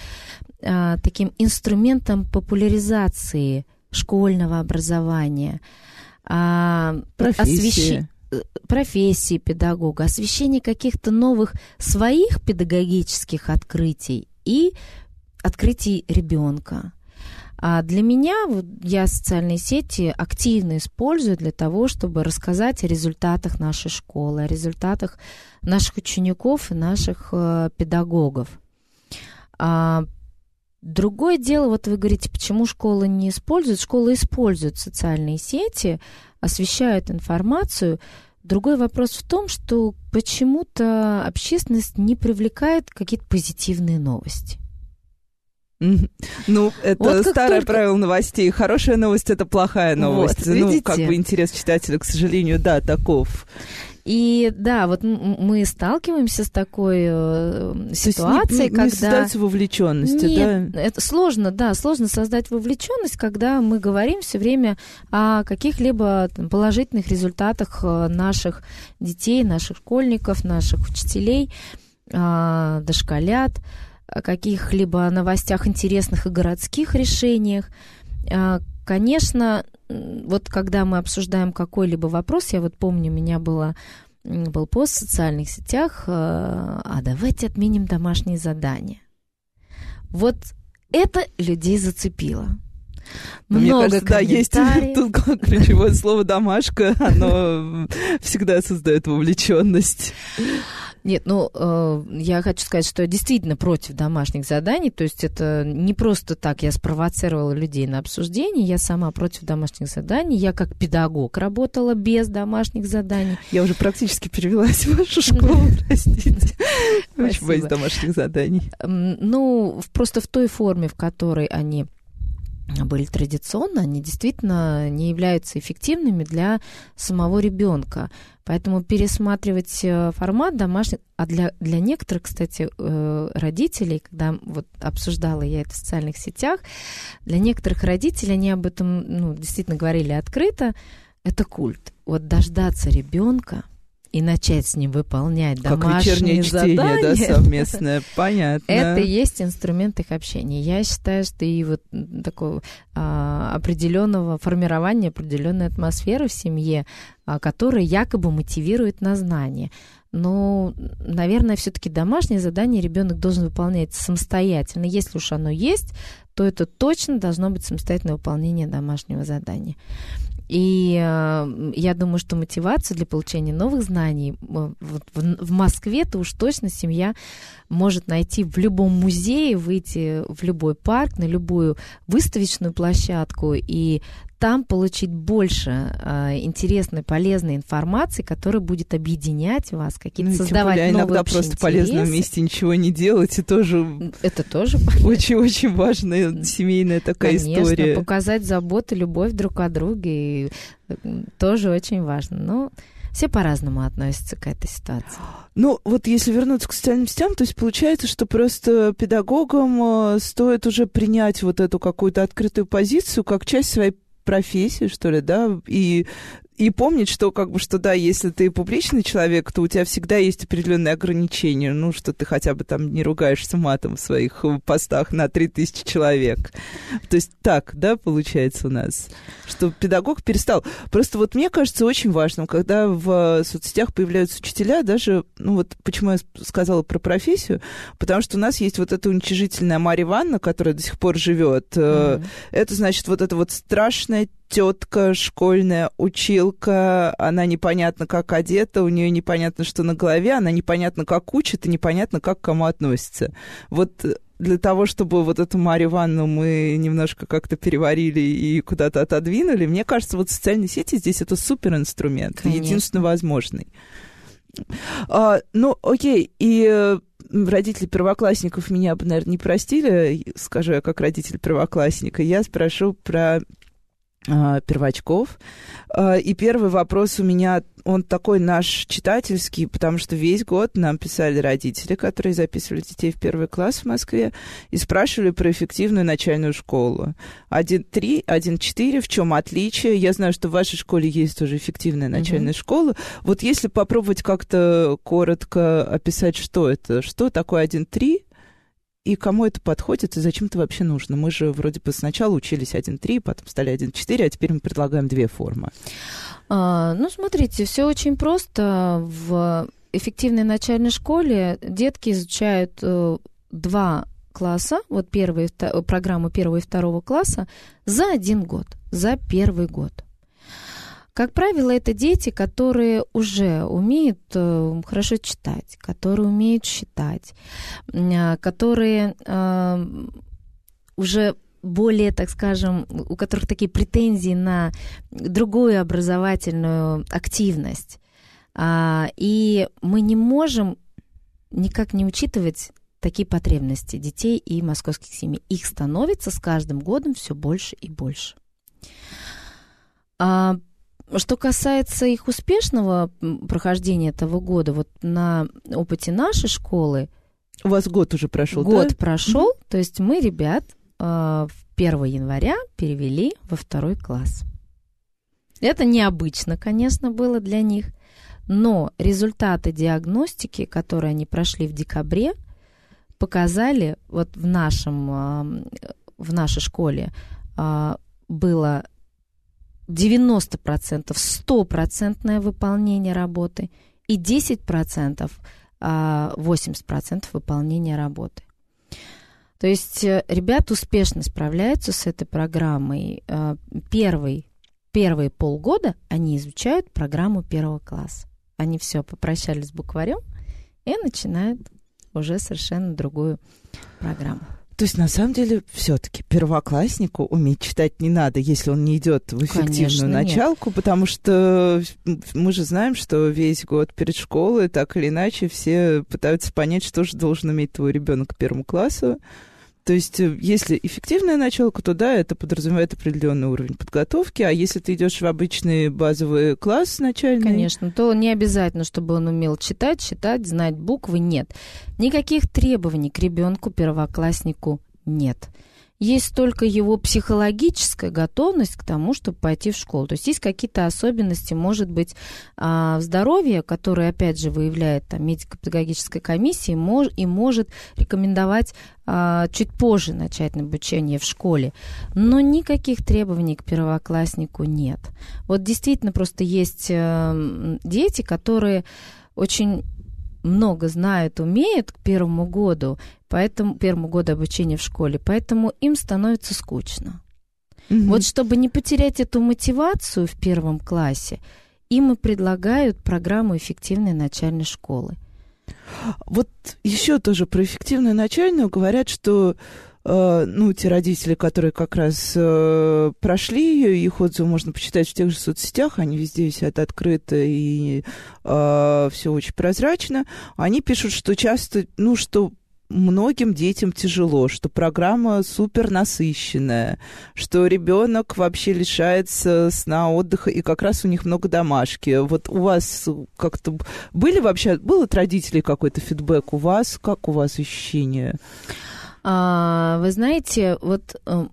Speaker 2: а, таким инструментом популяризации школьного образования, а,
Speaker 1: профессии.
Speaker 2: Освещ... профессии педагога, освещение каких-то новых своих педагогических открытий и открытий ребенка. А для меня вот, я социальные сети активно использую для того, чтобы рассказать о результатах нашей школы, о результатах наших учеников и наших э, педагогов. А, Другое дело, вот вы говорите, почему школы не используют. Школы используют социальные сети, освещают информацию. Другой вопрос в том, что почему-то общественность не привлекает какие-то позитивные новости.
Speaker 1: Ну, это вот старое только... правило новостей. Хорошая новость это плохая новость. Вот, ну, как бы интерес читателя, к сожалению, да, таков.
Speaker 2: И да, вот мы сталкиваемся с такой э, ситуацией,
Speaker 1: не, не, когда... Не вовлеченности,
Speaker 2: Нет, да? это сложно, да, сложно создать вовлеченность, когда мы говорим все время о каких-либо положительных результатах э, наших детей, наших школьников, наших учителей, э, дошколят, о каких-либо новостях интересных и городских решениях. Конечно, вот когда мы обсуждаем какой-либо вопрос, я вот помню, у меня было, был пост в социальных сетях, э, а давайте отменим домашние задания. Вот это людей зацепило.
Speaker 1: Но Много мне кажется, да, есть тут ключевое слово «домашка», оно всегда создает вовлеченность.
Speaker 2: Нет, ну, э, я хочу сказать, что я действительно против домашних заданий, то есть это не просто так я спровоцировала людей на обсуждение, я сама против домашних заданий, я как педагог работала без домашних заданий.
Speaker 1: Я уже практически перевелась в вашу школу, [laughs] простите. Очень боюсь домашних заданий.
Speaker 2: Ну, просто в той форме, в которой они были традиционно, они действительно не являются эффективными для самого ребенка. Поэтому пересматривать э, формат домашних, а для, для некоторых, кстати, э, родителей, когда вот обсуждала я это в социальных сетях, для некоторых родителей, они об этом ну, действительно говорили открыто, это культ. Вот дождаться ребенка – и начать с ним выполнять домашние как
Speaker 1: задания.
Speaker 2: чтение,
Speaker 1: да, совместное, [laughs] понятно.
Speaker 2: Это и есть инструмент их общения. Я считаю, что и вот такого а, определенного формирования определенной атмосферы в семье, а, которая якобы мотивирует на знание. Но, наверное, все-таки домашнее задание ребенок должен выполнять самостоятельно. Если уж оно есть, то это точно должно быть самостоятельное выполнение домашнего задания. И э, я думаю, что мотивация для получения новых знаний э, в, в, в Москве-то уж точно семья может найти в любом музее, выйти в любой парк, на любую выставочную площадку и там получить больше э, интересной, полезной информации, которая будет объединять вас, какие-то ну, создавать более,
Speaker 1: новые иногда просто
Speaker 2: интересы.
Speaker 1: полезно вместе ничего не делать, и тоже...
Speaker 2: Это тоже [laughs]
Speaker 1: очень-очень важная семейная такая
Speaker 2: Конечно,
Speaker 1: история.
Speaker 2: показать заботу, любовь друг о друге, и тоже очень важно. Но все по-разному относятся к этой ситуации.
Speaker 1: Ну, вот если вернуться к социальным сетям, то есть получается, что просто педагогам э, стоит уже принять вот эту какую-то открытую позицию как часть своей профессии, что ли, да, и и помнить, что как бы, что да, если ты публичный человек, то у тебя всегда есть определенные ограничения, ну, что ты хотя бы там не ругаешься матом в своих э, постах на 3000 человек. То есть так, да, получается у нас, что педагог перестал. Просто вот мне кажется очень важным, когда в соцсетях появляются учителя, даже, ну вот почему я сказала про профессию, потому что у нас есть вот эта уничижительная Марья Ивановна, которая до сих пор живет. Mm-hmm. Это значит вот это вот страшное тетка школьная училка, она непонятно как одета, у нее непонятно, что на голове, она непонятно как учит и непонятно как к кому относится. Вот для того, чтобы вот эту Марию Ивановну мы немножко как-то переварили и куда-то отодвинули, мне кажется, вот социальные сети здесь это супер инструмент, единственно возможный. А, ну, окей, и родители первоклассников меня бы, наверное, не простили, скажу я как родитель первоклассника, я спрошу про а, первачков. А, и первый вопрос у меня, он такой наш читательский, потому что весь год нам писали родители, которые записывали детей в первый класс в Москве, и спрашивали про эффективную начальную школу. 1.3, 1.4, в чем отличие? Я знаю, что в вашей школе есть тоже эффективная начальная mm-hmm. школа. Вот если попробовать как-то коротко описать, что это, что такое 1.3, и кому это подходит, и зачем это вообще нужно? Мы же вроде бы сначала учились 1.3, потом стали 1.4, а теперь мы предлагаем две формы.
Speaker 2: А, ну, смотрите, все очень просто. В эффективной начальной школе детки изучают э, два класса, вот первые, программу первого и второго класса, за один год, за первый год. Как правило, это дети, которые уже умеют э, хорошо читать, которые умеют считать, э, которые уже более, так скажем, у которых такие претензии на другую образовательную активность. А, и мы не можем никак не учитывать такие потребности детей и московских семей. Их становится с каждым годом все больше и больше. А, что касается их успешного прохождения этого года, вот на опыте нашей школы...
Speaker 1: У вас год уже прошел,
Speaker 2: Год
Speaker 1: да?
Speaker 2: прошел, mm-hmm. то есть мы ребят э, 1 января перевели во второй класс. Это необычно, конечно, было для них, но результаты диагностики, которые они прошли в декабре, показали вот в нашем, в нашей школе было 90% 100% выполнение работы и 10% 80% а, выполнения работы. То есть э, ребята успешно справляются с этой программой. Э, первый, первые полгода они изучают программу первого класса. Они все попрощались с букварем и начинают уже совершенно другую программу.
Speaker 1: То есть, на самом деле, все-таки первокласснику уметь читать не надо, если он не идет в эффективную Конечно, началку, нет. потому что мы же знаем, что весь год перед школой, так или иначе, все пытаются понять, что же должен уметь твой ребенок к первому классу. То есть, э, если эффективная началка, то да, это подразумевает определенный уровень подготовки. А если ты идешь в обычный базовый класс начальный...
Speaker 2: Конечно, то не обязательно, чтобы он умел читать, читать, знать буквы. Нет. Никаких требований к ребенку, первокласснику нет есть только его психологическая готовность к тому, чтобы пойти в школу. То есть есть какие-то особенности, может быть, а, в здоровье, которые, опять же, выявляет там, медико-педагогическая комиссия и может рекомендовать а, чуть позже начать обучение в школе. Но никаких требований к первокласснику нет. Вот действительно просто есть э, дети, которые очень много знают, умеют к первому году, поэтому первому году обучения в школе, поэтому им становится скучно. Угу. Вот чтобы не потерять эту мотивацию в первом классе, им и предлагают программу эффективной начальной школы.
Speaker 1: Вот еще тоже про эффективную начальную говорят, что Э, ну, те родители, которые как раз э, прошли ее, их отзывы можно почитать в тех же соцсетях, они везде висят открыто и э, все очень прозрачно, они пишут, что часто, ну, что многим детям тяжело, что программа супер насыщенная, что ребенок вообще лишается сна, отдыха, и как раз у них много домашки. Вот у вас как-то были вообще, был от родителей какой-то фидбэк у вас? Как у вас ощущения?
Speaker 2: А, вы знаете, вот э,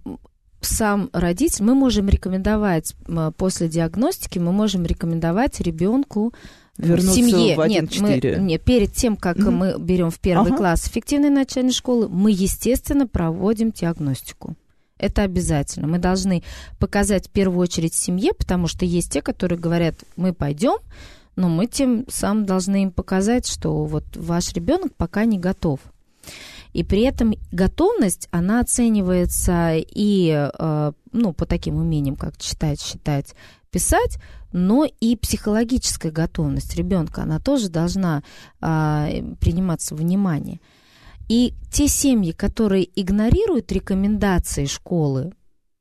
Speaker 2: сам родитель, мы можем рекомендовать после диагностики, мы можем рекомендовать ребенку
Speaker 1: Вернуться
Speaker 2: семье.
Speaker 1: в 1,
Speaker 2: нет, мы, нет, перед тем, как mm-hmm. мы берем в первый ага. класс эффективной начальной школы, мы, естественно, проводим диагностику. Это обязательно. Мы должны показать в первую очередь семье, потому что есть те, которые говорят, мы пойдем, но мы тем самым должны им показать, что вот ваш ребенок пока не готов. И при этом готовность, она оценивается и э, ну, по таким умениям, как читать, считать, писать, но и психологическая готовность ребенка, она тоже должна э, приниматься внимание. И те семьи, которые игнорируют рекомендации школы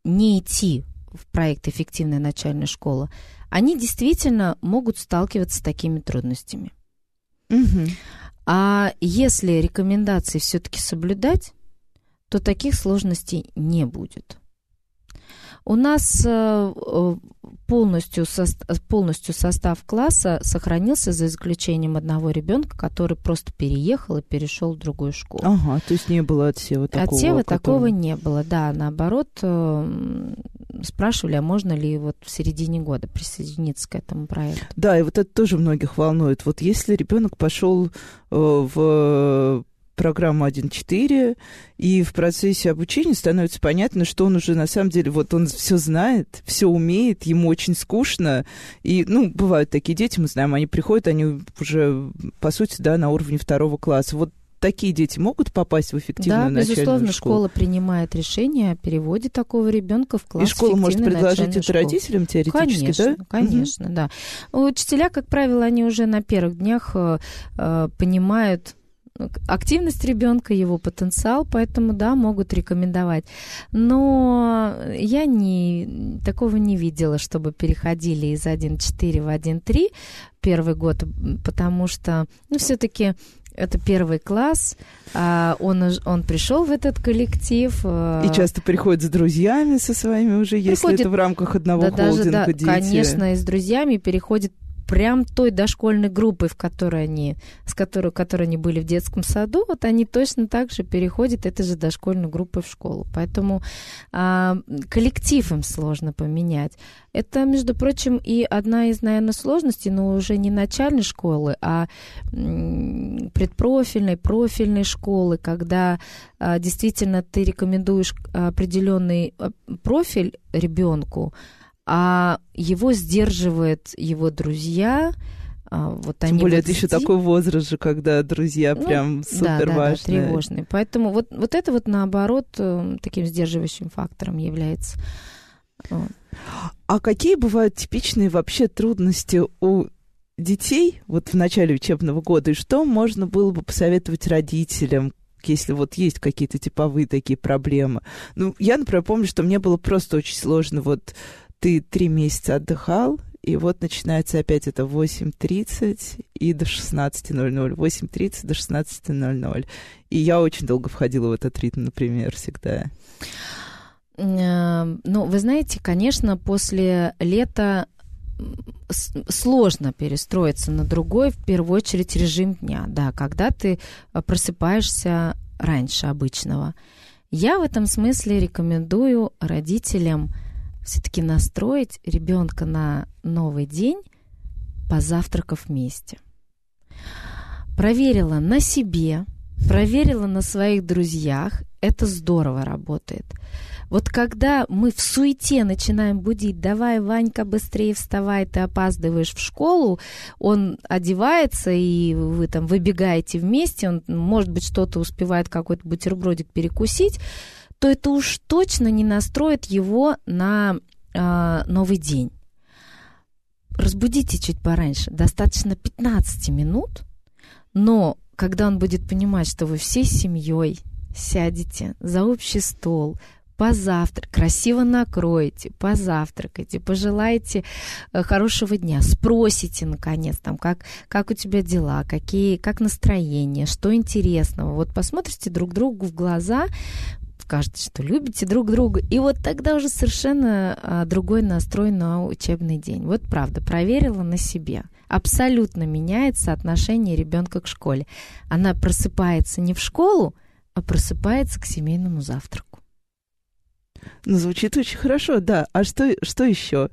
Speaker 2: не идти в проект «Эффективная начальная школа», они действительно могут сталкиваться с такими трудностями. Угу. А если рекомендации все-таки соблюдать, то таких сложностей не будет. У нас э, э, полностью, полностью состав класса сохранился за исключением одного ребенка, который просто переехал и перешел в другую школу.
Speaker 1: Ага, то есть не было отсева такого?
Speaker 2: Отсева который... такого не было, да. Наоборот, э, спрашивали, а можно ли вот в середине года присоединиться к этому проекту.
Speaker 1: Да, и вот это тоже многих волнует. Вот если ребенок пошел в программу 1.4, и в процессе обучения становится понятно, что он уже на самом деле, вот он все знает, все умеет, ему очень скучно. И, ну, бывают такие дети, мы знаем, они приходят, они уже, по сути, да, на уровне второго класса. Вот такие дети могут попасть в эффективную да, начальную
Speaker 2: безусловно,
Speaker 1: школу?
Speaker 2: школа принимает решение о переводе такого ребенка в класс
Speaker 1: И школа может предложить это
Speaker 2: школы.
Speaker 1: родителям теоретически,
Speaker 2: конечно,
Speaker 1: да?
Speaker 2: Конечно, угу. да. Учителя, как правило, они уже на первых днях э, э понимают активность ребенка, его потенциал, поэтому, да, могут рекомендовать. Но я не, такого не видела, чтобы переходили из 1.4 в 1.3 первый год, потому что, ну, все-таки это первый класс, а он, он пришел в этот коллектив.
Speaker 1: А и часто приходит с друзьями со своими уже, если приходит, это в рамках одного да, холдинга даже, да, дети.
Speaker 2: Конечно, и с друзьями переходит прям той дошкольной группы, в которой они, с которой, которой они были в детском саду, вот они точно так же переходят этой же дошкольной группы в школу. Поэтому а, коллектив им сложно поменять. Это, между прочим, и одна из, наверное, сложностей, но уже не начальной школы, а предпрофильной, профильной школы, когда а, действительно ты рекомендуешь определенный а, профиль ребенку, а его сдерживают его друзья, а, вот
Speaker 1: Тем
Speaker 2: они
Speaker 1: более
Speaker 2: вот
Speaker 1: это еще такой возраст же, когда друзья
Speaker 2: Ну,
Speaker 1: прям
Speaker 2: да,
Speaker 1: супер
Speaker 2: да, да,
Speaker 1: важные.
Speaker 2: тревожные. Поэтому вот, вот это вот наоборот э, таким сдерживающим фактором является.
Speaker 1: А какие бывают типичные вообще трудности у детей вот в начале учебного года? И что можно было бы посоветовать родителям, если вот есть какие-то типовые такие проблемы? Ну, я, например, помню, что мне было просто очень сложно. Вот ты три месяца отдыхал, и вот начинается опять это 8.30 и до 16.00. 8.30 до 16.00. И я очень долго входила в этот ритм, например, всегда.
Speaker 2: Э, Ну, вы знаете, конечно, после лета сложно перестроиться на другой, в первую очередь, режим дня, да, когда ты э, просыпаешься раньше обычного. Я в этом смысле рекомендую родителям все-таки настроить ребенка на новый день, позавтракав вместе. Проверила на себе, проверила на своих друзьях. Это здорово работает. Вот когда мы в суете начинаем будить, давай, Ванька, быстрее вставай, ты опаздываешь в школу, он одевается, и вы там выбегаете вместе, он, может быть, что-то успевает, какой-то бутербродик перекусить, то это уж точно не настроит его на а, новый день. Разбудите чуть пораньше, достаточно 15 минут, но когда он будет понимать, что вы всей семьей сядете за общий стол, позавтрак, красиво накроете, позавтракаете, пожелаете э, хорошего дня, спросите, наконец, там, как, как у тебя дела, какие, как настроение, что интересного. Вот посмотрите друг другу в глаза, скажете, что любите друг друга, и вот тогда уже совершенно а, другой настрой на учебный день. Вот правда, проверила на себе. Абсолютно меняется отношение ребенка к школе. Она просыпается не в школу, а просыпается к семейному завтраку.
Speaker 1: Ну, звучит очень хорошо, да. А что, что еще?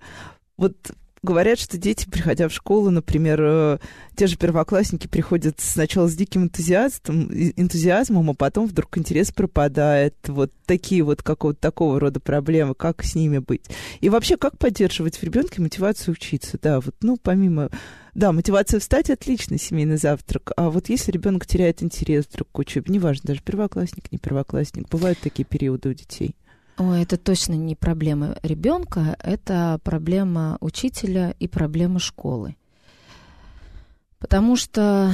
Speaker 1: Вот говорят, что дети, приходя в школу, например, э, те же первоклассники приходят сначала с диким энтузиазмом, энтузиазмом, а потом вдруг интерес пропадает. Вот такие вот какого-то такого рода проблемы. Как с ними быть? И вообще, как поддерживать в ребенке мотивацию учиться? Да, вот, ну, помимо... Да, мотивация встать отлично, семейный завтрак. А вот если ребенок теряет интерес вдруг к учебе, неважно, даже первоклассник, не первоклассник, бывают такие периоды у детей.
Speaker 2: Ой, это точно не проблема ребенка, это проблема учителя и проблема школы. Потому что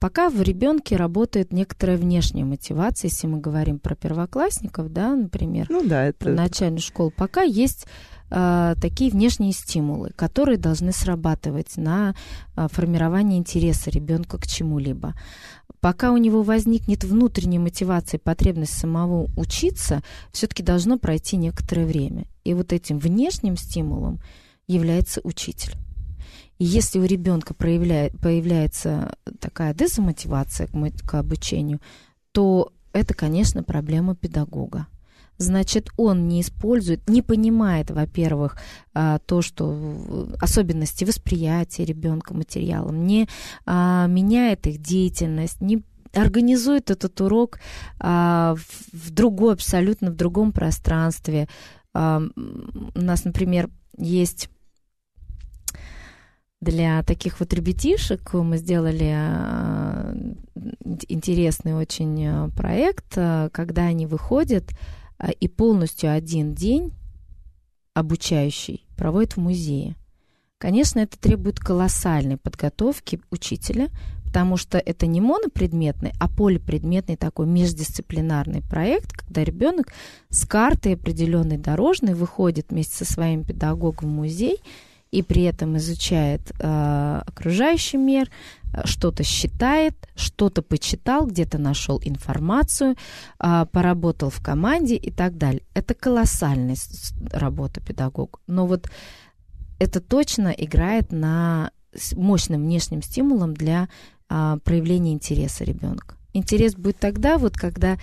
Speaker 2: пока в ребенке работает некоторая внешняя мотивация, если мы говорим про первоклассников, да, например,
Speaker 1: Ну да,
Speaker 2: про
Speaker 1: это...
Speaker 2: начальную школу, пока есть а, такие внешние стимулы, которые должны срабатывать на а, формирование интереса ребенка к чему-либо. Пока у него возникнет внутренняя мотивация и потребность самого учиться, все-таки должно пройти некоторое время. И вот этим внешним стимулом является учитель. И если у ребенка проявляет, появляется такая дезмотивация к, мо- к обучению, то это, конечно, проблема педагога. Значит, он не использует, не понимает, во-первых, а, то, что особенности восприятия ребенка материалом, не а, меняет их деятельность, не организует этот урок а, в, другой, абсолютно в другом пространстве. У нас, например, есть для таких вот ребятишек мы сделали ин- интересный очень проект, когда они выходят и полностью один день обучающий проводят в музее. Конечно, это требует колоссальной подготовки учителя, потому что это не монопредметный, а полипредметный такой междисциплинарный проект, когда ребенок с картой определенной дорожной выходит вместе со своим педагогом в музей и при этом изучает э, окружающий мир, э, что-то считает, что-то почитал, где-то нашел информацию, э, поработал в команде и так далее. Это колоссальная работа педагога. Но вот это точно играет на мощным внешним стимулом для а, проявления интереса ребенка. Интерес будет тогда, вот когда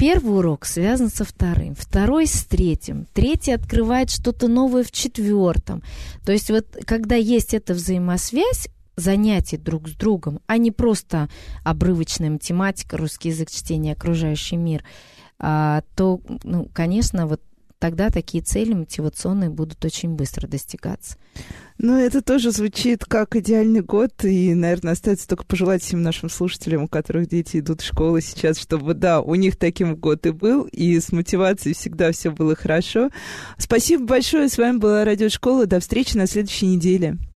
Speaker 2: первый урок связан со вторым, второй с третьим, третий открывает что-то новое в четвертом. То есть вот когда есть эта взаимосвязь, занятий друг с другом, а не просто обрывочная математика, русский язык, чтение, окружающий мир, а, то, ну, конечно, вот тогда такие цели мотивационные будут очень быстро достигаться.
Speaker 1: Ну, это тоже звучит как идеальный год, и, наверное, остается только пожелать всем нашим слушателям, у которых дети идут в школу сейчас, чтобы, да, у них таким год и был, и с мотивацией всегда все было хорошо. Спасибо большое, с вами была Радиошкола, до встречи на следующей неделе.